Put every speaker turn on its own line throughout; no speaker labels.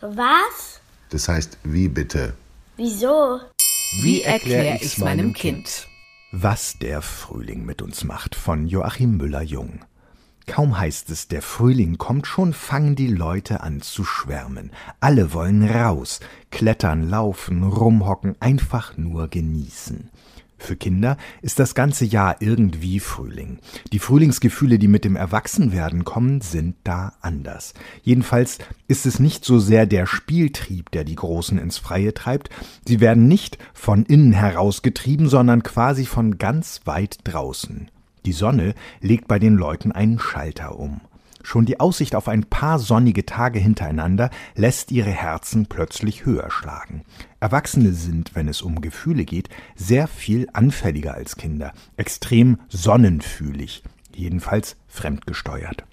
Was?
Das heißt, wie bitte?
Wieso?
Wie erkläre ich's meinem Kind?
Was der Frühling mit uns macht von Joachim Müller-Jung. Kaum heißt es, der Frühling kommt, schon fangen die Leute an zu schwärmen. Alle wollen raus, klettern, laufen, rumhocken, einfach nur genießen. Für Kinder ist das ganze Jahr irgendwie Frühling. Die Frühlingsgefühle, die mit dem Erwachsenwerden kommen, sind da anders. Jedenfalls ist es nicht so sehr der Spieltrieb, der die Großen ins Freie treibt. Sie werden nicht von innen herausgetrieben, sondern quasi von ganz weit draußen. Die Sonne legt bei den Leuten einen Schalter um. Schon die Aussicht auf ein paar sonnige Tage hintereinander lässt ihre Herzen plötzlich höher schlagen. Erwachsene sind, wenn es um Gefühle geht, sehr viel anfälliger als Kinder, extrem sonnenfühlig, jedenfalls fremdgesteuert.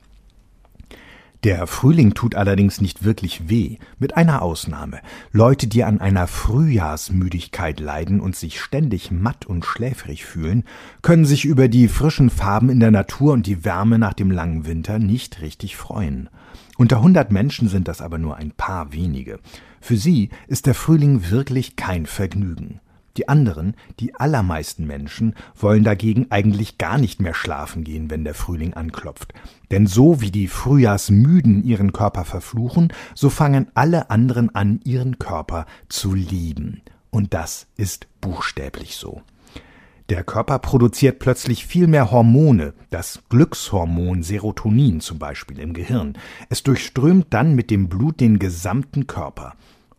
Der Frühling tut allerdings nicht wirklich weh, mit einer Ausnahme. Leute, die an einer Frühjahrsmüdigkeit leiden und sich ständig matt und schläfrig fühlen, können sich über die frischen Farben in der Natur und die Wärme nach dem langen Winter nicht richtig freuen. Unter hundert Menschen sind das aber nur ein paar wenige. Für sie ist der Frühling wirklich kein Vergnügen. Die anderen, die allermeisten Menschen, wollen dagegen eigentlich gar nicht mehr schlafen gehen, wenn der Frühling anklopft. Denn so wie die Frühjahrsmüden ihren Körper verfluchen, so fangen alle anderen an, ihren Körper zu lieben. Und das ist buchstäblich so. Der Körper produziert plötzlich viel mehr Hormone, das Glückshormon Serotonin zum Beispiel im Gehirn. Es durchströmt dann mit dem Blut den gesamten Körper.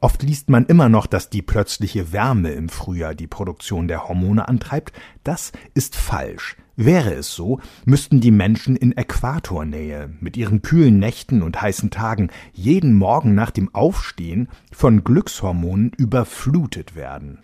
Oft liest man immer noch, dass die plötzliche Wärme im Frühjahr die Produktion der Hormone antreibt. Das ist falsch. Wäre es so, müssten die Menschen in Äquatornähe mit ihren kühlen Nächten und heißen Tagen jeden Morgen nach dem Aufstehen von Glückshormonen überflutet werden.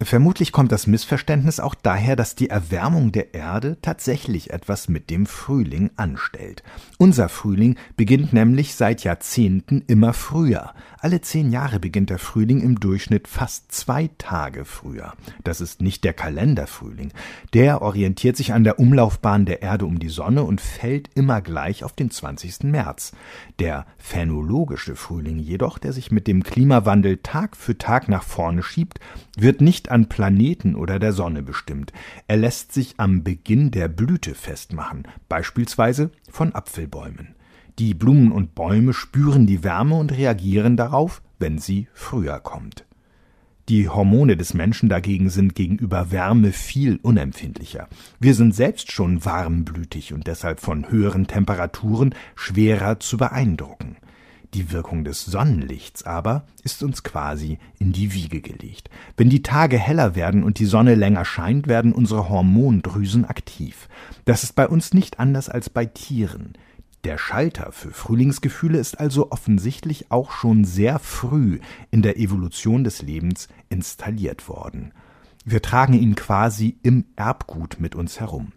Vermutlich kommt das Missverständnis auch daher, dass die Erwärmung der Erde tatsächlich etwas mit dem Frühling anstellt. Unser Frühling beginnt nämlich seit Jahrzehnten immer früher. Alle zehn Jahre beginnt der Frühling im Durchschnitt fast zwei Tage früher. Das ist nicht der Kalenderfrühling. Der orientiert sich an der Umlaufbahn der Erde um die Sonne und fällt immer gleich auf den 20. März. Der phänologische Frühling jedoch, der sich mit dem Klimawandel Tag für Tag nach vorne schiebt, wird nicht an Planeten oder der Sonne bestimmt. Er lässt sich am Beginn der Blüte festmachen, beispielsweise von Apfelbäumen. Die Blumen und Bäume spüren die Wärme und reagieren darauf, wenn sie früher kommt. Die Hormone des Menschen dagegen sind gegenüber Wärme viel unempfindlicher. Wir sind selbst schon warmblütig und deshalb von höheren Temperaturen schwerer zu beeindrucken. Die Wirkung des Sonnenlichts aber ist uns quasi in die Wiege gelegt. Wenn die Tage heller werden und die Sonne länger scheint, werden unsere Hormondrüsen aktiv. Das ist bei uns nicht anders als bei Tieren. Der Schalter für Frühlingsgefühle ist also offensichtlich auch schon sehr früh in der Evolution des Lebens installiert worden. Wir tragen ihn quasi im Erbgut mit uns herum.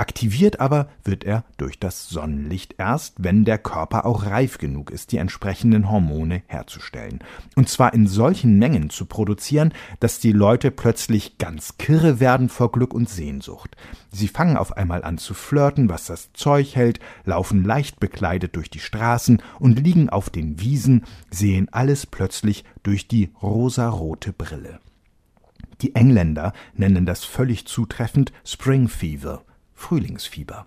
Aktiviert aber wird er durch das Sonnenlicht erst, wenn der Körper auch reif genug ist, die entsprechenden Hormone herzustellen. Und zwar in solchen Mengen zu produzieren, dass die Leute plötzlich ganz kirre werden vor Glück und Sehnsucht. Sie fangen auf einmal an zu flirten, was das Zeug hält, laufen leicht bekleidet durch die Straßen und liegen auf den Wiesen, sehen alles plötzlich durch die rosarote Brille. Die Engländer nennen das völlig zutreffend Spring Fever. Frühlingsfieber.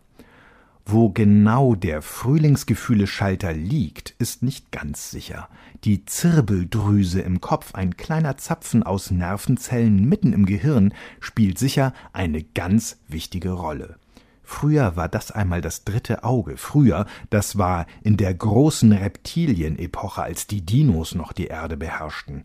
Wo genau der Frühlingsgefühle-Schalter liegt, ist nicht ganz sicher. Die Zirbeldrüse im Kopf, ein kleiner Zapfen aus Nervenzellen mitten im Gehirn, spielt sicher eine ganz wichtige Rolle. Früher war das einmal das dritte Auge. Früher, das war in der großen Reptilienepoche, als die Dinos noch die Erde beherrschten.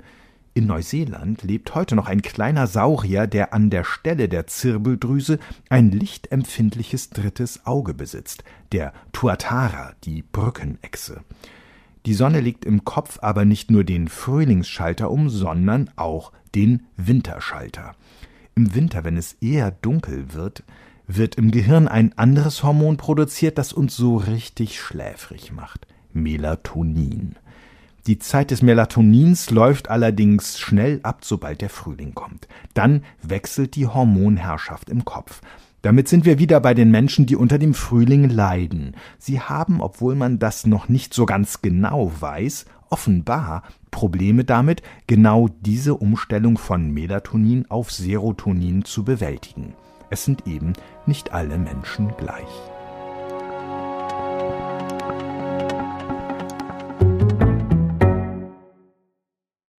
In Neuseeland lebt heute noch ein kleiner Saurier, der an der Stelle der Zirbeldrüse ein lichtempfindliches drittes Auge besitzt, der Tuatara, die Brückenechse. Die Sonne legt im Kopf aber nicht nur den Frühlingsschalter um, sondern auch den Winterschalter. Im Winter, wenn es eher dunkel wird, wird im Gehirn ein anderes Hormon produziert, das uns so richtig schläfrig macht. Melatonin. Die Zeit des Melatonins läuft allerdings schnell ab, sobald der Frühling kommt. Dann wechselt die Hormonherrschaft im Kopf. Damit sind wir wieder bei den Menschen, die unter dem Frühling leiden. Sie haben, obwohl man das noch nicht so ganz genau weiß, offenbar Probleme damit, genau diese Umstellung von Melatonin auf Serotonin zu bewältigen. Es sind eben nicht alle Menschen gleich.